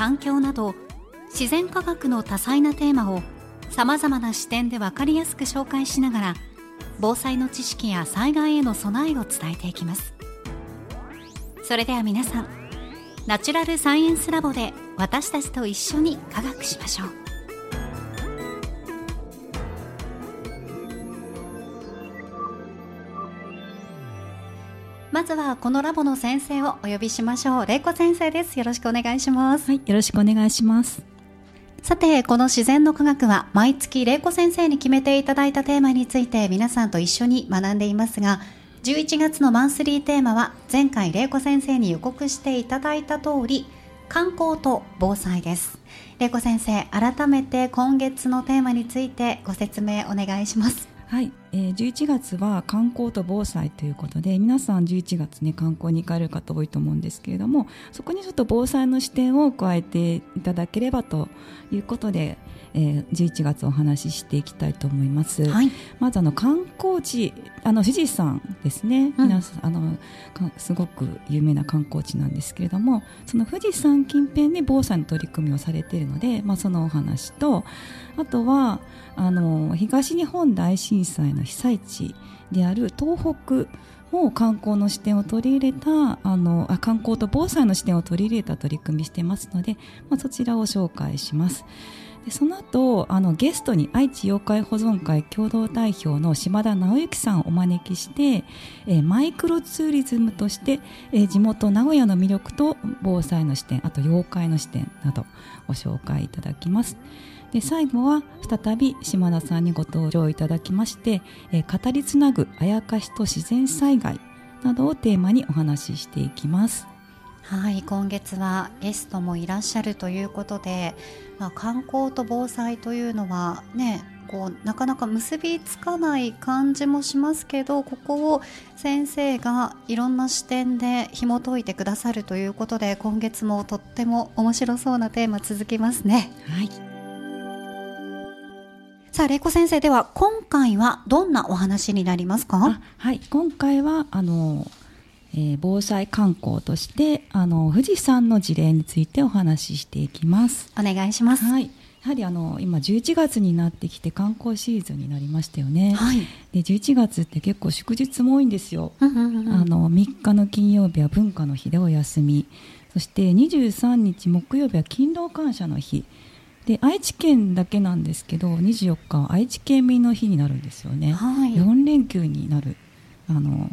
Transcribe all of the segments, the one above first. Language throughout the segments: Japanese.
環境など自然科学の多彩なテーマをさまざまな視点で分かりやすく紹介しながら防災の知識や災害への備えを伝えていきます。それでは皆さんナチュラルサイエンスラボで私たちと一緒に科学しましょう。ずはこのラボの先生をお呼びしましょう玲子先生ですよろしくお願いしますはい、よろしくお願いします。さて、この自然の科学は毎月玲子先生に決めていただいたテーマについて皆さんと一緒に学んでいますが、11月のマンスリーテーマは前回玲子先生に予告していただいた通り、観光と防災です。玲子先生、改めて今月のテーマについてご説明お願いします。はい、えー、11月は観光と防災ということで皆さん11月ね観光に行かれる方多いと思うんですけれどもそこにちょっと防災の視点を加えていただければということで、えー、11月お話ししていきたいと思います、はい。まずあの観光地あの富士山ですね、うん皆さんあのかすごく有名な観光地なんですけれどもその富士山近辺で防災の取り組みをされているので、まあ、そのお話とあとはあの東日本大震災の被災地である東北も観光の視点を取り入れたあのあ観光と防災の視点を取り入れた取り組みしてますので、まあ、そちらを紹介します。でその後あのゲストに愛知妖怪保存会共同代表の島田直之さんをお招きして、えーマイクロツーリズムとして、えー地元名古屋の魅力と防災の視点あと妖怪の視点などご紹介いただきます。で最後は再び島田さんにご登場いただきまして、えー語りつなぐあやかしと自然災害などをテーマにお話ししていきます。はい、今月はゲストもいらっしゃるということで、まあ、観光と防災というのはねこうなかなか結びつかない感じもしますけどここを先生がいろんな視点で紐解いてくださるということで今月もとっても面白そうなテーマ続きますね。はい。さあ、玲子先生では今回はどんなお話になりますか？あはい。今回はあの、えー防災観光としてあの富士山の事例についてお話ししていきます。お願いします。はいやはりあの今11月になってきて観光シーズンになりましたよね。はい。で11月って結構祝日も多いんですよ。うんうんうんあの3日の金曜日は文化の日でお休みそして23日木曜日は勤労感謝の日で愛知県だけなんですけど24日は愛知県民の日になるんですよね、はい4連休になるあの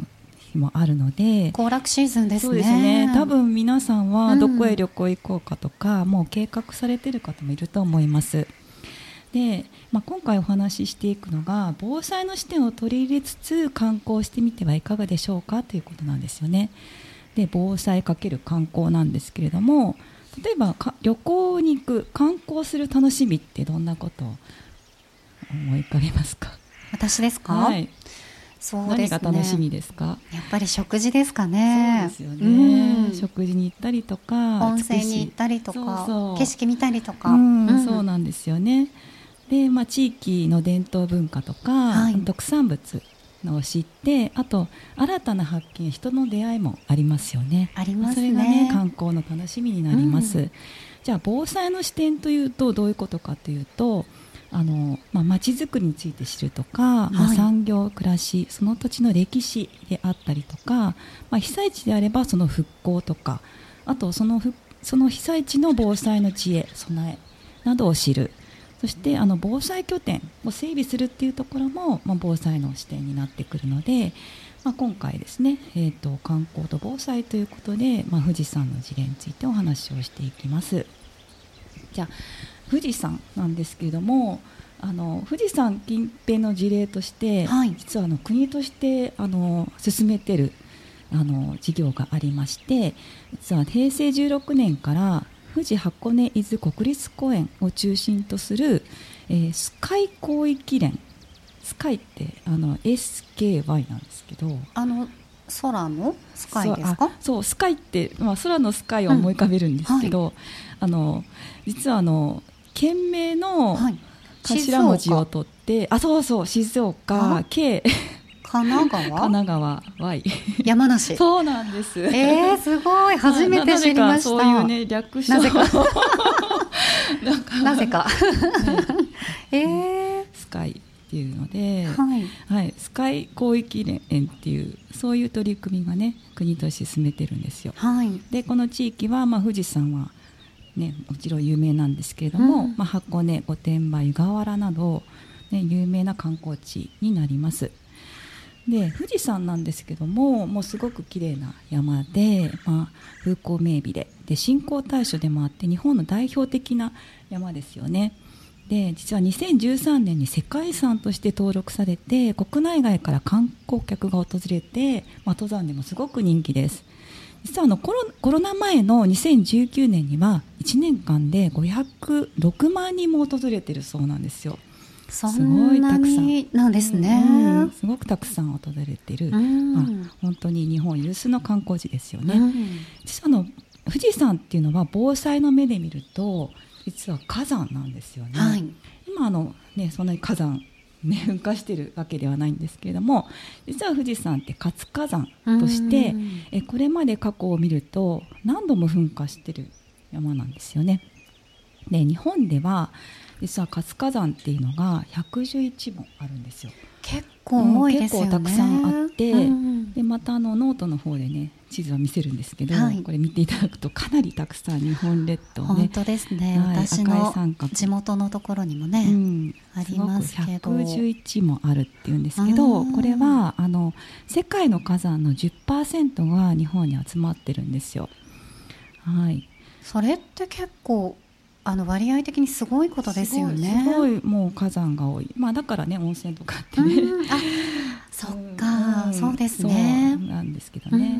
日もあるので。行楽シーズンですね。そうですね。多分皆さんはうん。どこへ旅行行こうかとか、もう計画されてる方もいると思います。で、まあ、今回お話ししていくのが防災の視点を取り入れつつ観光してみてはいかがでしょうか？ということなんですよね。で防災×観光なんですけれども例えばか旅行に行く観光する楽しみってどんなことを思い浮かべますか？私ですか、はい、そうですね。何が楽しみですか？やっぱり食事ですかね。そうですよね、うん。食事に行ったりとか温泉に行ったりとか景色見たりとか、うんうん。そうなんですよね。で、まあ、地域の伝統文化とか、はい。特産物のを知ってあと新たな発見人の出会いもありますよね。ありますね。それがね観光の楽しみになります、うん。じゃあ防災の視点というとどういうことかというとあの、まあ、町づくりについて知るとか、まあ、はい産業暮らしその土地の歴史であったりとか、まあ、被災地であればその復興とかあとそのふその被災地の防災の知恵備えなどを知るそしてあの防災拠点を整備するっていうところも、まあ、防災の視点になってくるので、まあ、今回ですね、えーと、観光と防災ということで、まあ、富士山の事例についてお話をしていきます。じゃあ富士山なんですけれどもあの富士山近辺の事例として、はい、実はあの国としてあの進めてるあの事業がありまして実は平成16年から富士箱根伊豆国立公園を中心とする、えー、スカイ広域連スカイってあの SKY なんですけどあの空のスカイですか？そうスカイって、まあ、空のスカイを思い浮かべるんですけど、うんはい、あの実はあの県名の頭文字を取って、はい、あそうそう静岡 K 神奈川？神奈川 Y 山梨。そうなんです。えー、すごい。初めて知りました。そういうね略称。なぜか。なぜか、えー、スカイっていうので、はい、はい、スカイ広域連っていうそういう取り組みがね国として進めてるんですよ、はい、でこの地域は、まあ、富士山はね、もちろん有名なんですけれども、うん、まあ、箱根御殿場湯河原など、ね、有名な観光地になります。で富士山なんですけどももうすごく綺麗な山で、まあ、風光明媚でで信仰対象でもあって日本の代表的な山ですよね。で実は2013年に世界遺産として登録されて国内外から観光客が訪れて、まあ、登山でもすごく人気です実はあのコロコロナ前の2019年には1年間で506万人も訪れてるそうなんですよ。すごいたくさん。なんですね、うん、すごくたくさん訪れてる、うん、まあ、本当に日本有数の観光地ですよね、うん、実はあの富士山っていうのは防災の目で見ると実は火山なんですよね、はい、今あのねそんなに火山ね、噴火してるわけではないんですけれども実は富士山って活火山としてえこれまで過去を見ると何度も噴火してる山なんですよね。で日本では実は活火山っていうのが111本あるんですよ。結構多いですよね、結構たくさんあって、うん、でまたあのノートの方でね地図を見せるんですけど、はい、これ見ていただくとかなりたくさん日本列島ね本当ですね、はい、私の地元のところにもね、うん、ありますけど111もあるっていうんですけどこれはあの世界の火山の10%が日本に集まってるんですよ。はい、それって結構あの割合的にすごいことですよね。すごいもう火山が多い。まあだからね温泉とかってね。あ、そっか、そうですね。なんですけどね。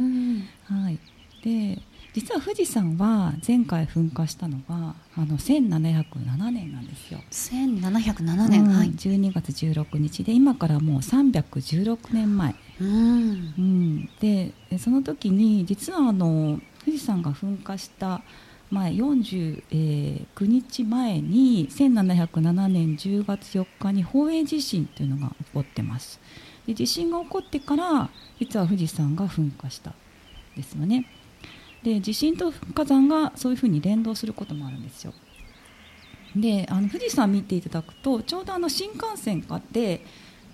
はい。で実は富士山は前回噴火したのはあの1707年なんですよ。1707年、うん、はい。12月16日で今からもう316年前。うん、うん、でその時に実はあの富士山が噴火した前49日前に1707年10月4日に宝永地震というのが起こってますで地震が起こってから実は富士山が噴火したですよね。で地震と火山がそういうふうに連動することもあるんですよ。であの富士山見ていただくとちょうどあの新幹線があって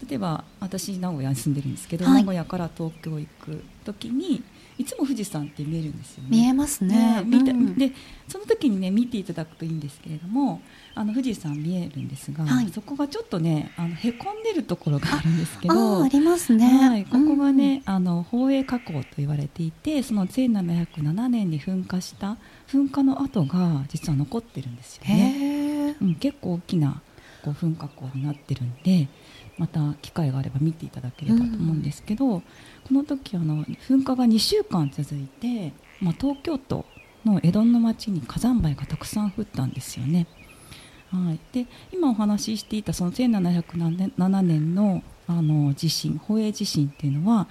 例えば私名古屋に住んでるんですけど、はい、名古屋から東京行く時にいつも富士山って見えるんですよね。見えますね。ね見た、うん、でその時にね見ていただくといいんですけれどもあの富士山見えるんですが、はい、そこがちょっとねあのへこんでるところがあるんですけどありますね、はい、ここがね、うん、あの宝永火口と言われていてその1707年に噴火した噴火の跡が実は残ってるんですよね。うん、結構大きなこう噴火口になってるんでまた機会があれば見ていただければと思うんですけど、うん、この時あの噴火が2週間続いて、まあ、東京都の江戸の町に火山灰がたくさん降ったんですよね。はい、で今お話ししていたその1707年のあの地震宝永地震っていうのは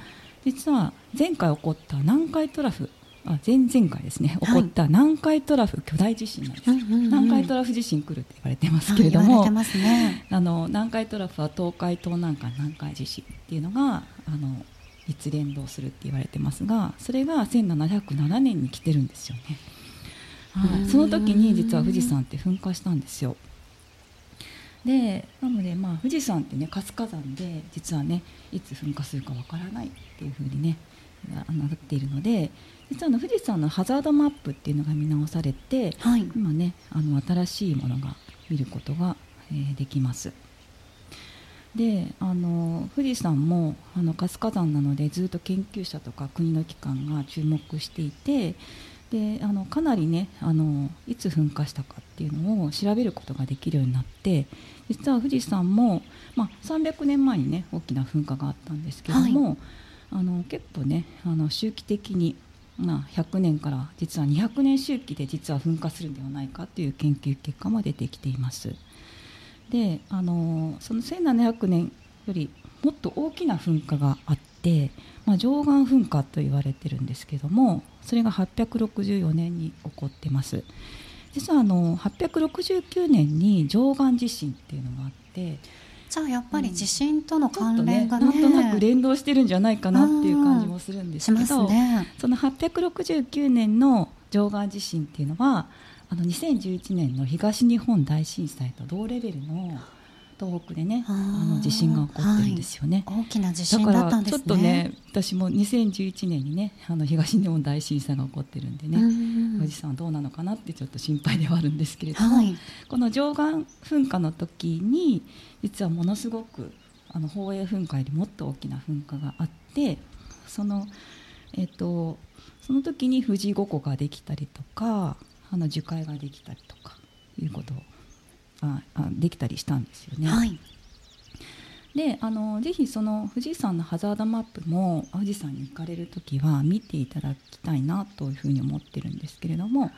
実は前回起こった南海トラフあ前々回ですね。起こった南海トラフ巨大地震なんです、はい、南海トラフ地震来るって言われてますけれども、ね、あの南海トラフは東海東南海南海地震っていうのがあの一連動するって言われてますがそれが1707年に来てるんですよね、はい、その時に実は富士山って噴火したんですよでなのでまあ富士山ってね活火山で実はねいつ噴火するかわからないっていうふうにねなっているので実はの富士山のハザードマップっていうのが見直されて、はい、今ねあの新しいものが見ることが、えー、できます。であの富士山もあの活火山なのでずっと研究者とか国の機関が注目していてであのかなりねあのいつ噴火したかっていうのを調べることができるようになって実は富士山も、まあ、300年前にね大きな噴火があったんですけども、はい、あの結構ねあの周期的に、まあ、100年から実は200年周期で実は噴火するんではないかという研究結果も出てきています。であのその1700年よりもっと大きな噴火があって、まあ、上岸噴火と言われてるんですけどもそれが864年に起こってます実はあの869年に上岸地震っていうのがあってじゃあやっぱり地震との関連がね,、ねなんとなく連動してるんじゃないかなっていう感じもするんですけど、ね、その869年の上岸地震っていうのはあの2011年の東日本大震災と同レベルの東北でねあの地震が起こってるんですよね、はい、大きな地震だったんですね。ちょっとね私も2011年にねあの東日本大震災が起こってるんでね富士山はどうなのかなってちょっと心配ではあるんですけれども、はい、この上岸噴火の時に実はものすごくあの宝永噴火よりもっと大きな噴火があってそのえっ、とその時に富士五湖ができたりとかあの樹海ができたりとかいうことああできたりしたんですよね。はい、であのぜひその富士山のハザードマップも富士山に行かれる時は見ていただきたいなというふうに思ってるんですけれども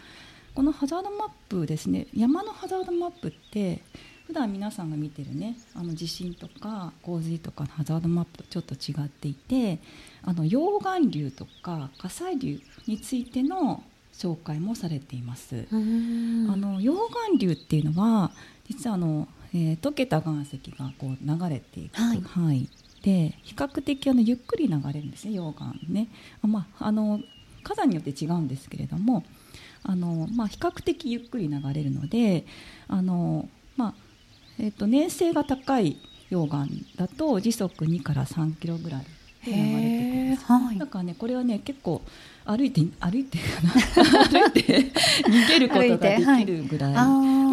このハザードマップですね山のハザードマップって普段皆さんが見てるねあの地震とか洪水とかのハザードマップとちょっと違っていてあの溶岩流とか火砕流についての紹介もされています。あの溶岩流っていうのは実はあの、えー、溶けた岩石がこう流れていく範囲で比較的あのゆっくり流れるんですね溶岩ね。あまああの火山によって違うんですけれどもあの、まあ、比較的ゆっくり流れるのであの、まあえーと、粘性が高い溶岩だと時速2から3キロぐらいで流れてくるんです、はい、だからねこれはね結構歩いて歩いて 歩いて逃げることができるぐらい。の。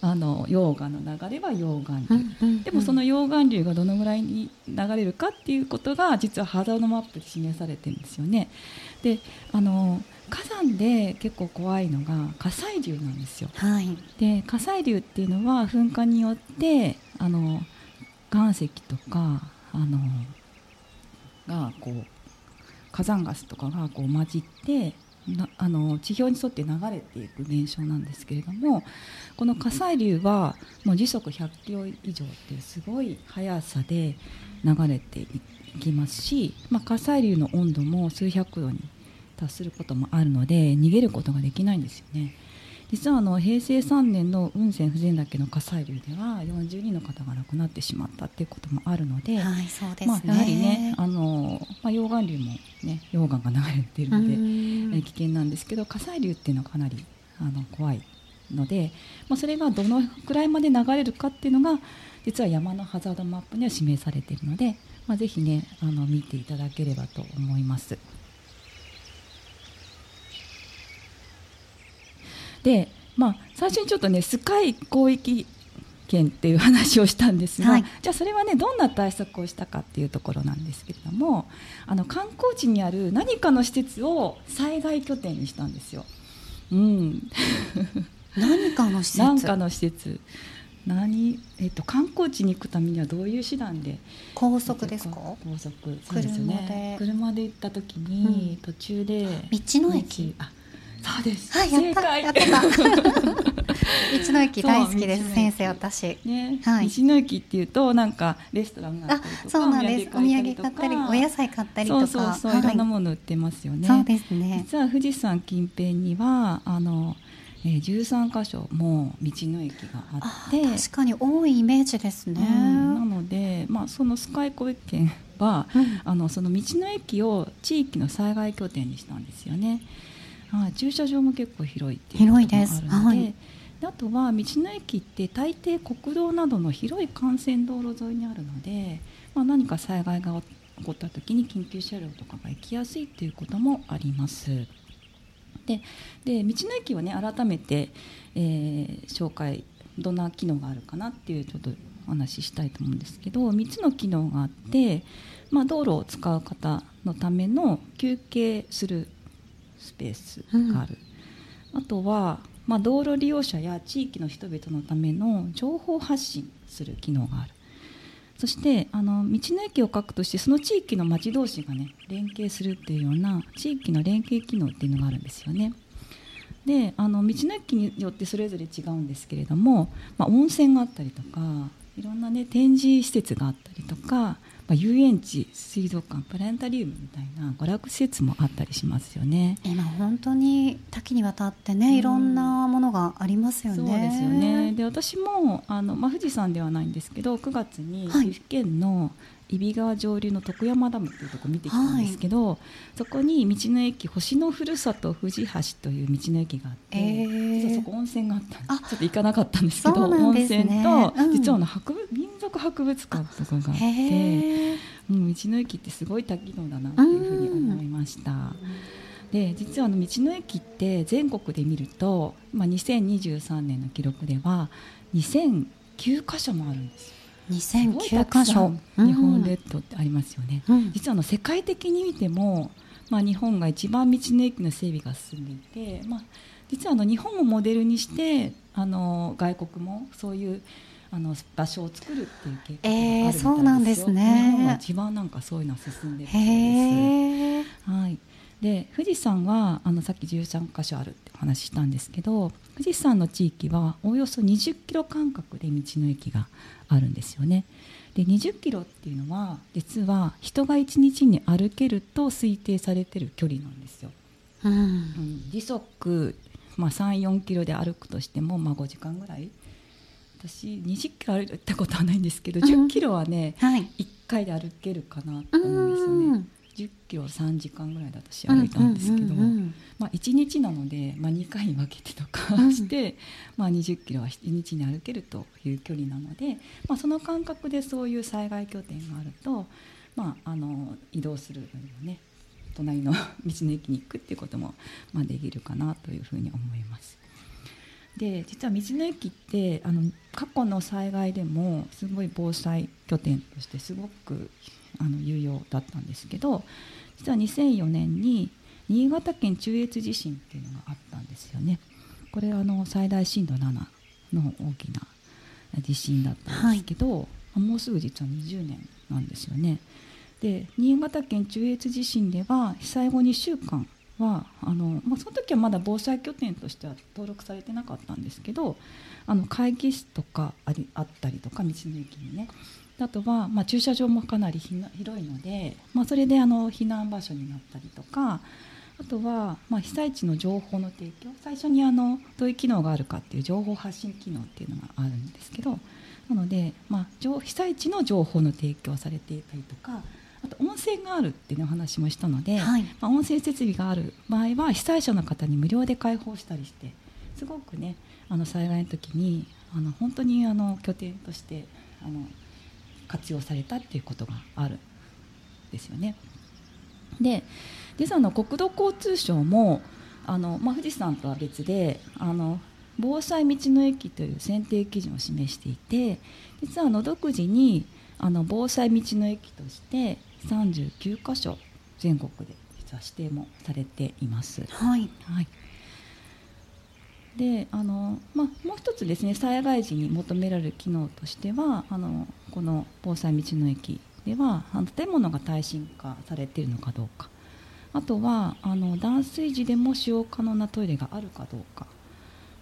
あの溶岩の流れは溶岩流、でもその溶岩流がどのぐらいに流れるかっていうことが実はハザードマップで示されてるんですよね。であの火山で結構怖いのが火砕流なんですよ。はい、で火砕流っていうのは噴火によってあの岩石とかあのがこう火山ガスとかがこう混じってなあの地表に沿って流れていく現象なんですけれどもこの火砕流はもう時速100キロ以上っていうすごい速さで流れていきますし、まあ、火砕流の温度も数百度に達することもあるので逃げることができないんですよね。実はあの平成3年の雲仙普賢岳の火砕流では40人の方が亡くなってしまったっていうこともあるので、はいですね、まあ、やはりねあの、まあ、溶岩流も、ね、溶岩が流れているので危険なんですけど火砕流っていうのはかなりあの怖いので、まあ、それがどのくらいまで流れるかっていうのが実は山のハザードマップには示されているので、まあ、ぜひねあの見ていただければと思います。で、まあ、最初にちょっとねスカイ広域圏っていう話をしたんですが、はい、じゃあそれはねどんな対策をしたかっていうところなんですけれどもあの観光地にある何かの施設を災害拠点にしたんですよ。うん、何かの施設？何かの施設。何、えっと、観光地に行くためにはどういう手段で？高速ですか？高速。そうですね。車で。行った時に、途中で道の駅。あそうです。はい、やった、やってた。道の駅大好きです、先生、私。ね、はい、道の駅っていうと、なんかレストランがあ。そうなんです。お土産買ったり、お野菜買ったりとか。そうそういろんなもの売ってますよね。そうですね。実は富士山近辺には、あの。えー、13箇所も道の駅があって確かに多いイメージですね、うん、なので、まあ、そのスカイコイ県は、うん、あのその道の駅を地域の災害拠点にしたんですよね。はい、駐車場も結構広いっていう広いです、はい、であとは道の駅って大抵国道などの広い幹線道路沿いにあるので、まあ、何か災害が起こった時に緊急車両とかが行きやすいということもあります。でで道の駅をね改めて、えー、紹介どんな機能があるかなっていうちょっとお話ししたいと思うんですけど3つの機能があって、まあ、道路を使う方のための休憩するスペースがある、うん、あとは、まあ、道路利用者や地域の人々のための情報発信する機能がある。そしてあの道の駅を書くとしてその地域の町同士がね連携するっていうような地域の連携機能っていうのがあるんですよね。であの道の駅によってそれぞれ違うんですけれども、まあ、温泉があったりとかいろんなね展示施設があったりとかまあ、遊園地水族館プラネタリウムみたいな娯楽施設もあったりしますよね。今本当に多岐にわたってね、うん、いろんなものがありますよね。そうですよね。で私もあの、まあ、富士山ではないんですけど9月に岐阜県の揖斐川上流の徳山ダムっていうところ見てきたんですけど、はい、そこに道の駅星のふるさと富士橋という道の駅があって、えー、実はそこ温泉があったちょっと行かなかったんですけど、ね、温泉と、うん、実はの博物民族博物館とかがあって、うん、道の駅ってすごい多機能だなっていうふうに思いました。で実はあの道の駅って全国で見ると、まあ、2023年の記録では2009箇所もあるんですよ。2009箇所日本列島ってありますよね、うん、実はあの世界的に見ても、まあ、日本が一番道の駅の整備が進んでいて、まあ、実はあの日本をモデルにしてあの外国もそういうあの場所を作るっていう経験があるみたいですよ、えー、そうなんですね日本は一番なんかそういうのは進んでるそうです。はいで富士山はあのさっき13箇所あるってお話ししたんですけど富士山の地域はおよそ20キロ間隔で道の駅があるんですよね。で20キロっていうのは実は人が1日に歩けると推定されてる距離なんですよ。うん、うん、時速、まあ、34キロで歩くとしても、まあ、5時間ぐらい私20キロ歩いたことはないんですけど、うん、10キロはね、はい、1回で歩けるかなと思うんですよね。10キロ3時間ぐらいで私歩いたんですけど、まあ、1日なので、まあ、2回に分けてとかして、まあ、20キロは1日に歩けるという距離なので、まあ、その感覚でそういう災害拠点があると、まあ、あの移動するよりもね隣の道の駅に行くっていうことも、まあ、できるかなというふうに思います。で実は道の駅ってあの過去の災害でもすごい防災拠点としてすごくあの有用だったんですけど実は2004年に新潟県中越地震っていうのがあったんですよね。これあの最大震度7の大きな地震だったんですけど、はい、もうすぐ実は20年なんですよね。で新潟県中越地震では被災後2週間はあの、まあ、その時はまだ防災拠点としては登録されてなかったんですけどあの会議室とかありあったりとか道の駅にね。あとは、まあ、駐車場もかなり広いので、まあ、それであの避難場所になったりとかあとは、まあ、被災地の情報の提供。最初にあのどういう機能があるかっていう情報発信機能っていうのがあるんですけどなので、まあ、被災地の情報の提供されていたりとかあと温泉があるっていうお話もしたので、はい、まあ、温泉設備がある場合は被災者の方に無料で開放したりしてすごくねあの災害の時にあの本当にあの拠点としてあの活用されたっていうことがあるんですよね。で実はの国土交通省もあの、まあ、富士山とは別であの防災道の駅という選定基準を示していて実はあの独自にあの防災道の駅として39箇所全国で実は指定もされています。はい、はい。であの、まあ、もう一つですね災害時に求められる機能としてはあのこの防災道の駅では建物が耐震化されているのかどうか。あとはあの断水時でも使用可能なトイレがあるかどうか。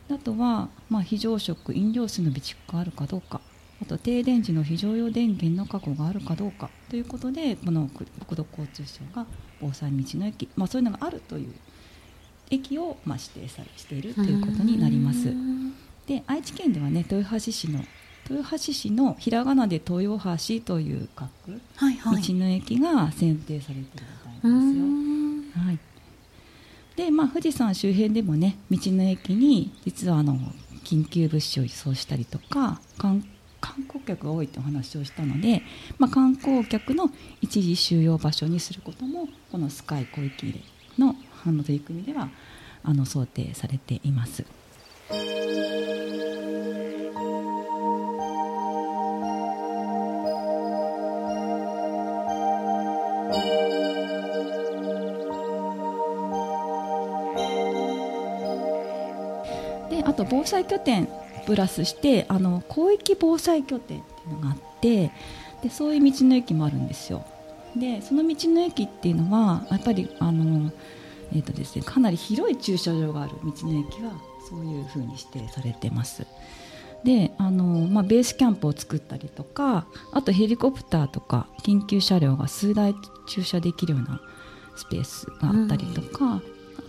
あとは、まあ、非常食飲料水の備蓄があるかどうかあと停電時の非常用電源の確保があるかどうかということでこの国土交通省が防災道の駅、まあ、そういうのがあるという駅を、まあ、指定さしているということになります。で愛知県ではね豊橋市の豊橋市のひらがなで豊橋という書く道の駅が選定されているみたいですよ。はい、でまあ富士山周辺でもね道の駅に実はあの緊急物資を輸送したりとか観観光客が多いとお話をしたので、まあ、観光客の一時収容場所にすることもこのスカイ小池のあの取り組みではあの想定されています。であと防災拠点プラスしてあの広域防災拠点っていうのがあってでそういう道の駅もあるんですよ。でその道の駅っていうのはやっぱりあの、えーとですね、かなり広い駐車場がある道の駅はそういうふうに指定されてます。であの、まあ、ベースキャンプを作ったりとかあとヘリコプターとか緊急車両が数台駐車できるようなスペースがあったりとか、うん、あ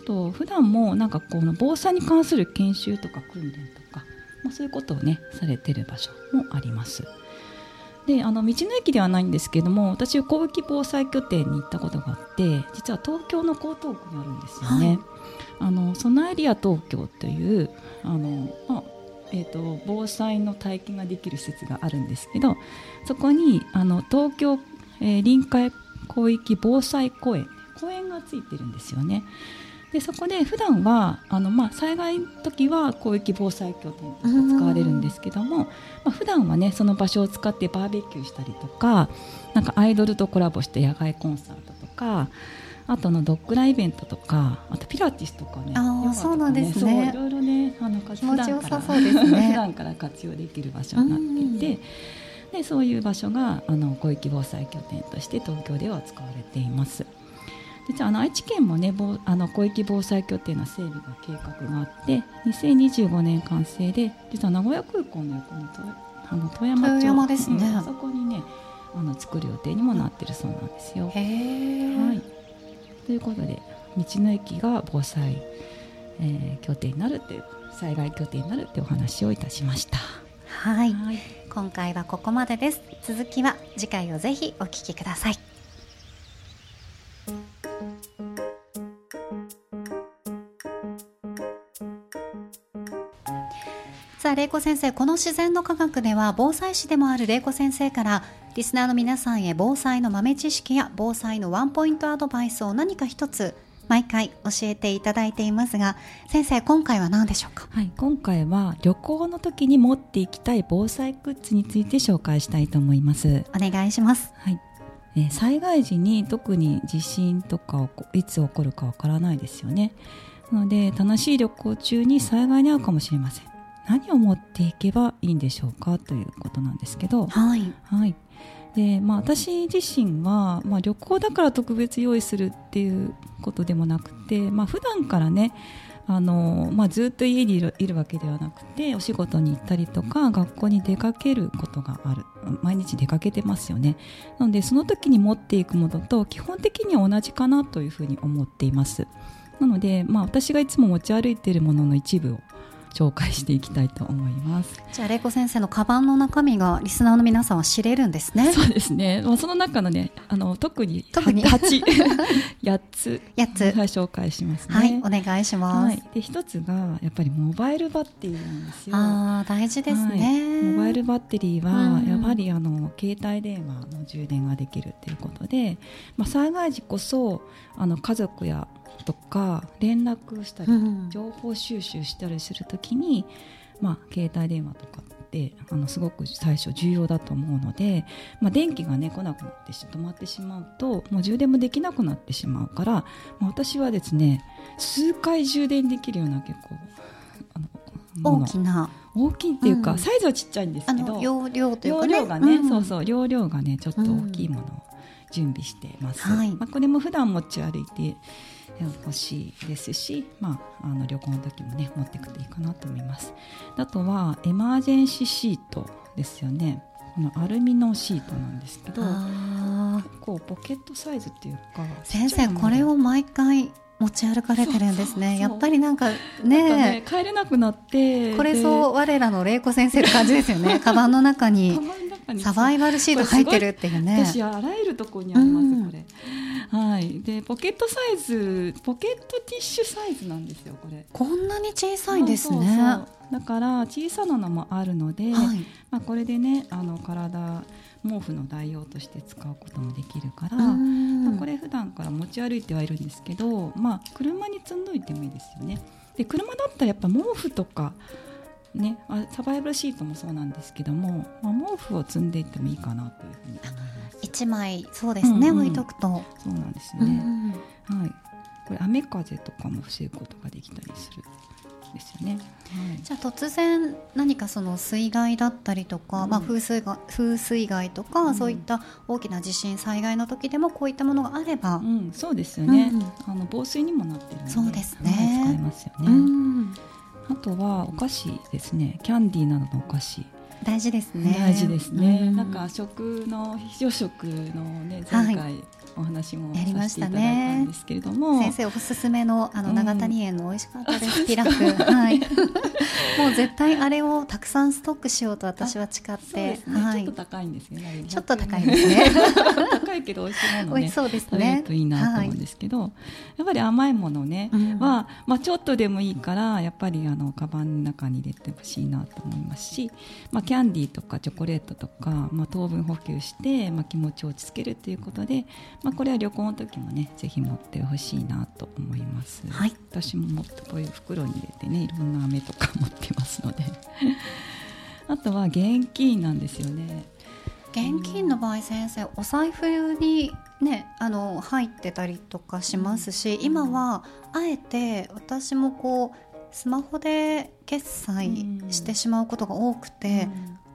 と普段もなんかこの防災に関する研修とか訓練とか、まあ、そういうことをねされてる場所もあります。であの道の駅ではないんですけども私広域防災拠点に行ったことがあって実は東京の江東区にあるんですよね。はい、あのソナエリア東京というあの、まあえーと、防災の体験ができる施設があるんですけどそこにあの東京、えー、臨海広域防災公園公園がついてるんですよね。でそこで普段はあのまあ災害の時は広域防災拠点として使われるんですけども、まあ、普段はねその場所を使ってバーベキューしたりとかなんかアイドルとコラボして野外コンサートとかあとのドッグランイベントとかあとピラティスとかねあそうなんですねいろいろねあの気持ちよさそうですね 普段から活用できる場所になっていて。でそういう場所があの広域防災拠点として東京では使われています。実はあの愛知県もねあの広域防災拠点の整備が計画があって2025年完成で実は名古屋空港の横にあの富山町山ですね、うん、そこにねあの作る予定にもなってるそうなんですよ。へはい、ということで道の駅が防災、えー、拠点になるという災害拠点になるというお話をいたしました。はい、はい、今回はここまでです。続きは次回をぜひお聞きください。玲子先生この自然の科学では防災士でもある玲子先生からリスナーの皆さんへ防災の豆知識や防災のワンポイントアドバイスを何か一つ毎回教えていただいていますが先生今回は何でしょうか、はい、今回は旅行の時に持っていきたい防災グッズについて紹介したいと思いますお願いします、はいえー、災害時に特に地震とかいつ起こるかわからないですよねなので楽しい旅行中に災害に遭うかもしれません何を持っていけばいいんでしょうかということなんですけど、はい、はい。でまあ、私自身は、まあ、旅行だから特別用意するっていうことでもなくて、まあ普段からねあの、まあ、ずっと家にいるいるわけではなくてお仕事に行ったりとか学校に出かけることがある。毎日出かけてますよね。なのでその時に持っていくものと基本的には同じかなというふうに思っています。なので、まあ、私がいつも持ち歩いているものの一部を紹介していきたいと思います。じゃあ玲子先生のカバンの中身がリスナーの皆さんは知れるんですね。そうですね、まあ、その中のねあの特に特に。8 8 つ8つ、はい、紹介しますね。はいお願いします、はい、で一つがやっぱりモバイルバッテリーなんですよ。ああ大事ですね、はい、モバイルバッテリーはやはりあの携帯電話の充電ができるということで、まあ、災害時こそあの家族やとか連絡したり、情報収集したりするときに、まあ、携帯電話とかってあのすごく最初重要だと思うので、まあ、電気が、ね、来なくなって止まってしまうともう充電もできなくなってしまうから、まあ、私はですね数回充電できるような結構あの大きな。大きいっていうか、うん、サイズはちっちゃいんですけど容量というか、ね、容量がね、うん、そうそう容量がねちょっと大きいものを準備してます、はい、まあ、これも普段持ち歩いて欲しいですし、まあ、あの旅行の時もね持っていくといいかなと思います。あとはエマージェンシーシートですよね。このアルミのシートなんですけど結構ポケットサイズっていうか先生これを毎回持ち歩かれてるんですね。やっぱりなんかね。ね帰れなくなってこれそう我らの玲子先生って感じですよね。カバンの中に サバイバルシート入ってるっていうね。私あらゆるところにあります、うん、これはい、でポケットサイズポケットティッシュサイズなんですよこれ。こんなに小さいんですね。だから小さなのもあるので、はい、まあ、これでねあの体毛布の代用として使うこともできるから、まあ、これ普段から持ち歩いてはいるんですけど、まあ、車に積んどいてもいいですよね。で車だったらやっぱ毛布とかね、サバイバルシートもそうなんですけども、まあ、毛布を積んでいってもいいかなというふうに一枚そうですね、うんうん、置いとくと。そうなんですよね、うんうん、はい。これ雨風とかも防ぐことができたりするですよね、はい、じゃあ突然何かその水害だったりとか、うん。まあ、風水が風水害とか、うん。そういった大きな地震災害の時でもこういったものがあれば、うん、そうですよね、うん。あの防水にもなってるのでそうですね。はい使えますよね、うんあとはお菓子ですね。キャンディーなどのお菓子。大事ですね。大事ですね、うん。なんか食の非常食のね前回お話もやりまさせしてたいただいねたんですけれども、先生おすすめのあのうん。長谷園の美味しかったです、あピラフはい。もう絶対あれをたくさんストックしようと私は誓って。ね、はい。ちょっと高いんですよね。ちょっと高いですね。高いけど美味しいものね美味しそうですね。るといいなと思うんですけど、やっぱり甘いものね、うん。は、まあ、ちょっとでもいいからやっぱりあのカバンの中に入れてほしいなと思いますし、まあ、キャンディーとかチョコレートとか、まあ、糖分補給して、まあ、気持ちを落ち着けるということで、まあ、これは旅行の時もねぜひ持ってほしいなと思います、はい。私ももっとこういう袋に入れてねいろんな飴とか持ってますので。あとは現金なんですよね。現金の場合先生お財布にねあの入ってたりとかしますし、今はあえて私もこうスマホで決済してしまうことが多くて、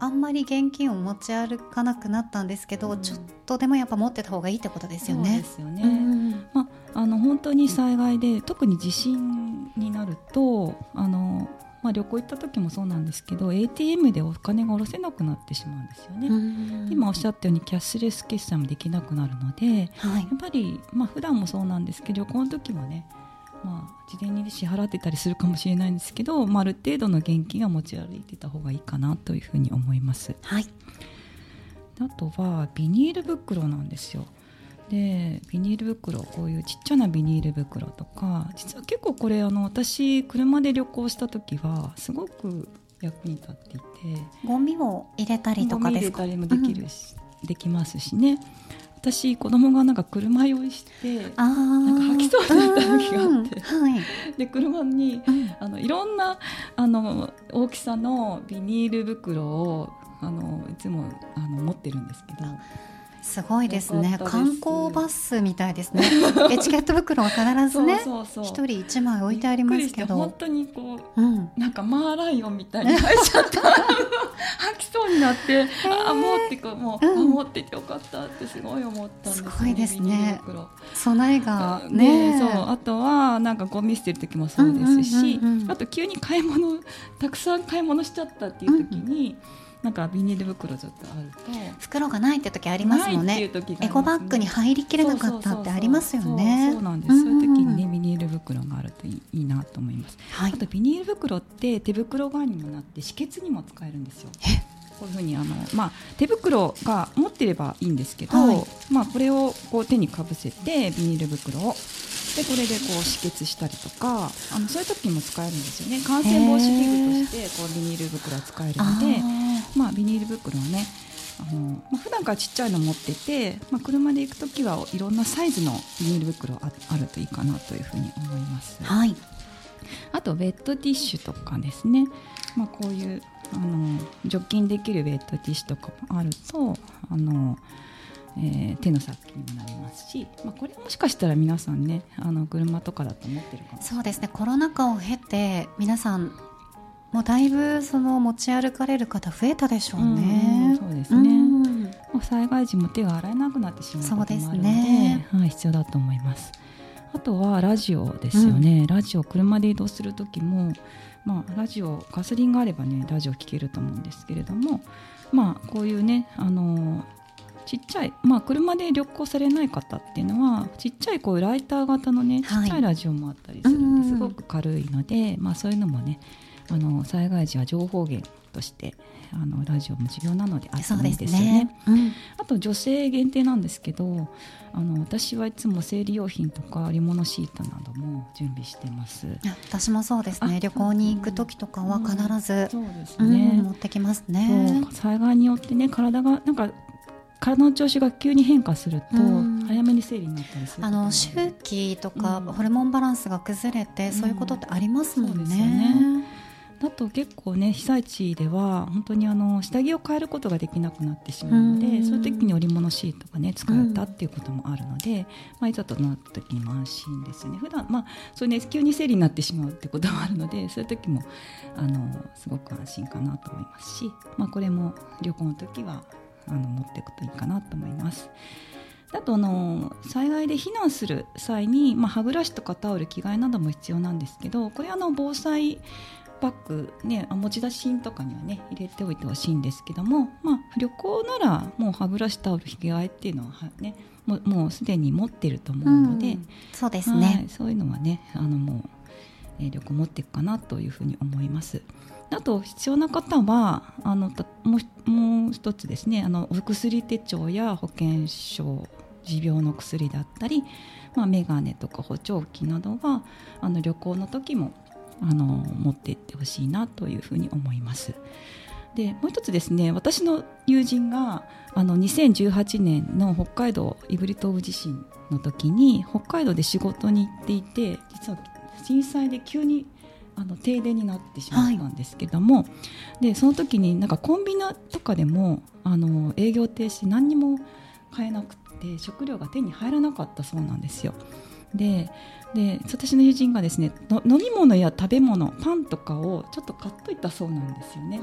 あんまり現金を持ち歩かなくなったんですけど、うん。ちょっとでもやっぱ持ってた方がいいってことですよそうでね。すよね、うんまあ、あの本当に災害で特に地震になるとあの、まあ、旅行行った時もそうなんですけど ATM でお金が下ろせなくなってしまうんですよね、うん今おっしゃったようにキャッシュレス決済もできなくなるのではい。やっぱり、まあ普段もそうなんですけど旅行の時はねまあ、事前に支払ってたりするかもしれないんですけど、まあ、ある程度の現金は持ち歩いてた方がいいかなというふうに思います。はい。あとはビニール袋なんですよ。でビニール袋こういうちっちゃなビニール袋とか実は結構これあの私車で旅行した時はすごく役に立っていてゴミを入れたりとかゴミですか？入れたりもできるし、できますしね私子供がなんか車用意してあなんか吐きそうになった時があって。はい、で車にうん。あのいろんなあの大きさのビニール袋をあのいつもあの持ってるんですけどすごいですね。観光バスみたいですね。エチケット袋は必ずね一人一枚置いてありますけびっくりして本ど当にこううん。なんかマーライオンみたいに入っちゃった。吐きそうになって、あもうってこうもう、うん。あ持っててよかったってすごい思ったんですよ、ね、すごいですね。備えがね。ねそう。あとはなんかゴミ捨てる時もそうですし、うんうんうんうんあと急に買い物たくさん買い物しちゃったっていう時に、なんかビニール袋ちょっとあると。袋がないって時ありますもんね。エコバッグに入りきれなかったってありますよね。そうなんです、うんそういう時にねビニール袋があるといいいいなと思います。はい。あとビニール袋って手袋代わりにもなって止血にも使えるんですよこういうふうにあの、まあ、手袋が持ってればいいんですけど、はい。まあ、これをこう手にかぶせてビニール袋を。でこれでこう止血したりとかあのそういう時にも使えるんですよね。感染防止器具としてこうビニール袋は使えるので、あまあ、ビニール袋をねあの、まあ、普段からちっちゃいの持ってて、まあ、車で行く時はいろんなサイズのビニール袋ああるといいかなというふうに思います。ーはい。あとウェットティッシュとかですね、まあ、こういうあの除菌できるウェットティッシュとかもあるとあの、えー手の先にもなりますし、まあ、これもしかしたら皆さんねあの車とかだと思ってるかもそうですね。コロナ禍を経て皆さんもうだいぶその持ち歩かれる方増えたでしょううんうんね。そうですね。うん。ない、まあ、災害時も手が洗えなくなってしまうこともあるのでね。はい、必要だと思います。あとはラジオですよね、ラジオ車で移動する時も、まあ、ラジオガソリンがあればねラジオ聞けると思うんですけれどもまあこういうねあのちっちゃい、まあ、車で旅行されない方っていうのはちっちゃいこうライター型のねちはい。っちゃいラジオもあったりするんで、うん。すごく軽いので、まあ、そういうのもねあの災害時は情報源としてあのラジオも重要なのであってもいそうですよねね。。うんあと女性限定なんですけどあの私はいつも生理用品とか織物シートなども準備してます。私もそうですねあ旅行に行く時とかは必ず、そうですうんね、持ってきますね。災害によってね体がなんか体の調子が急に変化すると、うん早めに生理になったりするあの周期とかうんホルモンバランスが崩れて、そういうことってありますもんね。そうですよねだと結構ね被災地では本当にあの下着を変えることができなくなってしまうので、そういう時に織物シートがね使えたっていうこともあるので、まあ、いざとなった時にも安心ですよね。普段まあそうね急に生理になってしまうってこともあるので そういう時もあのすごく安心かなと思いますし、まあ、これも旅行の時はあの持っていくといいかなと思います。あとあの災害で避難する際に、まあ、歯ブラシとかタオル着替えなども必要なんですけどこれあの防災バッグ、ね、持ち出し品とかにはね入れておいてほしいんですけども、まあ、旅行ならもう歯ブラシタオル着替えっていうのはねもうもうすでに持ってると思うので、うん、そうですね、はい、そういうのはねあのもう、えー、旅行持っていくかなというふうに思います。あと必要な方はあのもうもう一つですねあのお薬手帳や保険証持病の薬だったり、まあ、眼鏡とか補聴器などはあの旅行の時もあの持っていってほしいなというふうに思います。でもう一つですね私の友人があの2018年の北海道胆振東部地震の時に北海道で仕事に行っていて実は震災で急にあの停電になってしまったんですけども、はい、でその時になんかコンビニとかでもあの営業停止何にも買えなくて食料が手に入らなかったそうなんですよ。でで私の友人がですね飲み物や食べ物パンとかをちょっと買っといたそうなんですよね。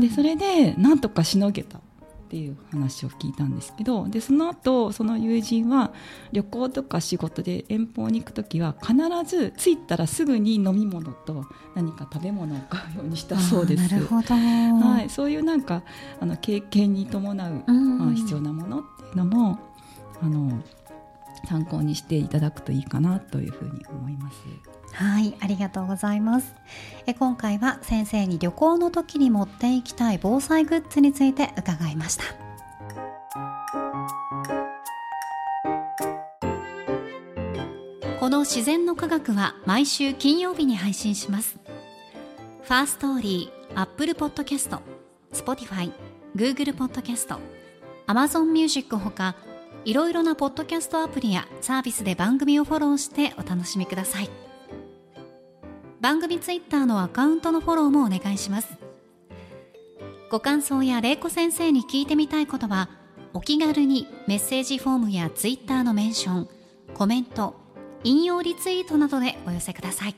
でそれでなんとかしのげたっていう話を聞いたんですけどでその後その友人は旅行とか仕事で遠方に行く時は必ず着いたらすぐに飲み物と何か食べ物を買うようにしたそうです。なるほどはい、そういうなんかあの経験に伴う、まあ、必要なものっていうのもあの参考にしていただくといいかなというふうに思います。はい、ありがとうございます。え今回は先生に旅行の時に持っていきたい防災グッズについて伺いました。このしぜんのかがくは毎週金曜日に配信します。 Firstory、アップルポッドキャスト、スポティファイ、グーグルポッドキャスト、アマゾンミュージックほかいろいろなポッドキャストアプリやサービスで番組をフォローしてお楽しみください。番組ツイッターのアカウントのフォローもお願いします。ご感想や玲子先生に聞いてみたいことはお気軽にメッセージフォームやツイッターのメンションコメント引用リツイートなどでお寄せください。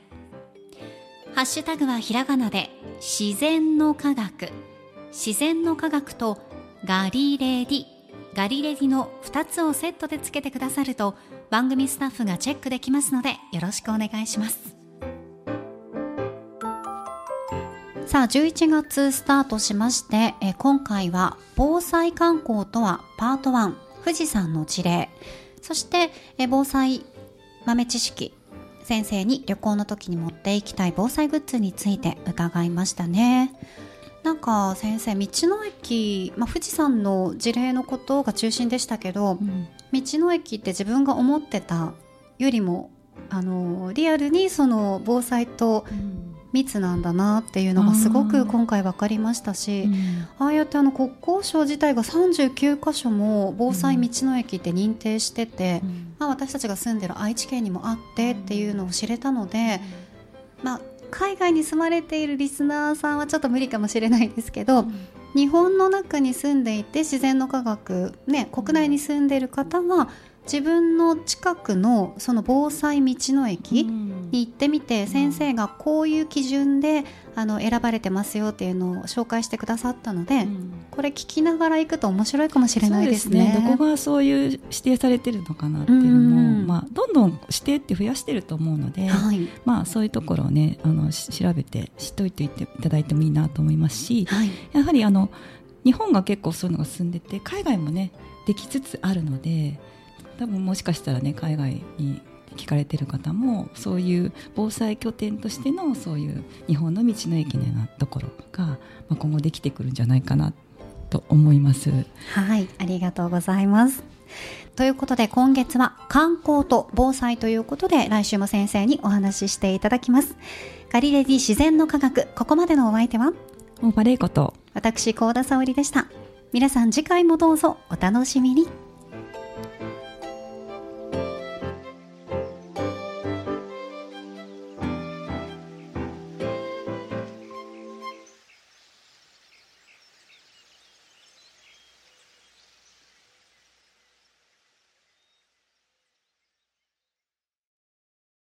ハッシュタグはひらがなで自然の科学。自然の科学とガリレディ。ガリレディの2つをセットでつけてくださると番組スタッフがチェックできますのでよろしくお願いします。さあ11月スタートしましてえ今回は防災観光とはパート1富士山の事例。そしてえ防災豆知識先生に旅行の時に持っていきたい防災グッズについて伺いましたね。なんか先生道の駅、まあ、富士山の事例のことが中心でしたけど、うん、道の駅って自分が思ってたよりもあのリアルにその防災と密なんだなっていうのがすごく今回分かりましたし、うん、ああやってあの国交省自体が39箇所も防災道の駅って認定してて、うん、まあ、私たちが住んでる愛知県にもあってっていうのを知れたので、まあ、海外に住まれているリスナーさんはちょっと無理かもしれないですけど、うん、日本の中に住んでいて自然の科学、ね、国内に住んでいる方は自分の近くのその防災道の駅に行ってみて、先生がこういう基準であの選ばれてますよっていうのを紹介してくださったので、これ聞きながら行くと面白いかもしれないですね。すね。どこがそういう指定されてるのかなっていうのも、まあ、どんどん指定って増やしてると思うので、はい、まあ、そういうところをねあの調べて知っておいていただいてもいいなと思いますし、はい、やはりあの日本が結構そういうのが進んでて海外もねできつつあるので多分もしかしたらね海外に聞かれてる方もそういう防災拠点としてのそういう日本の道の駅のようなところが、まあ、今後できてくるんじゃないかなと思います。はいありがとうございます。ということで今月は観光と防災ということで来週も先生にお話ししていただきます。ガリレディ自然の科学ここまでのお相手は？大場玲子と。私高田沙織でした。皆さん次回もどうぞお楽しみに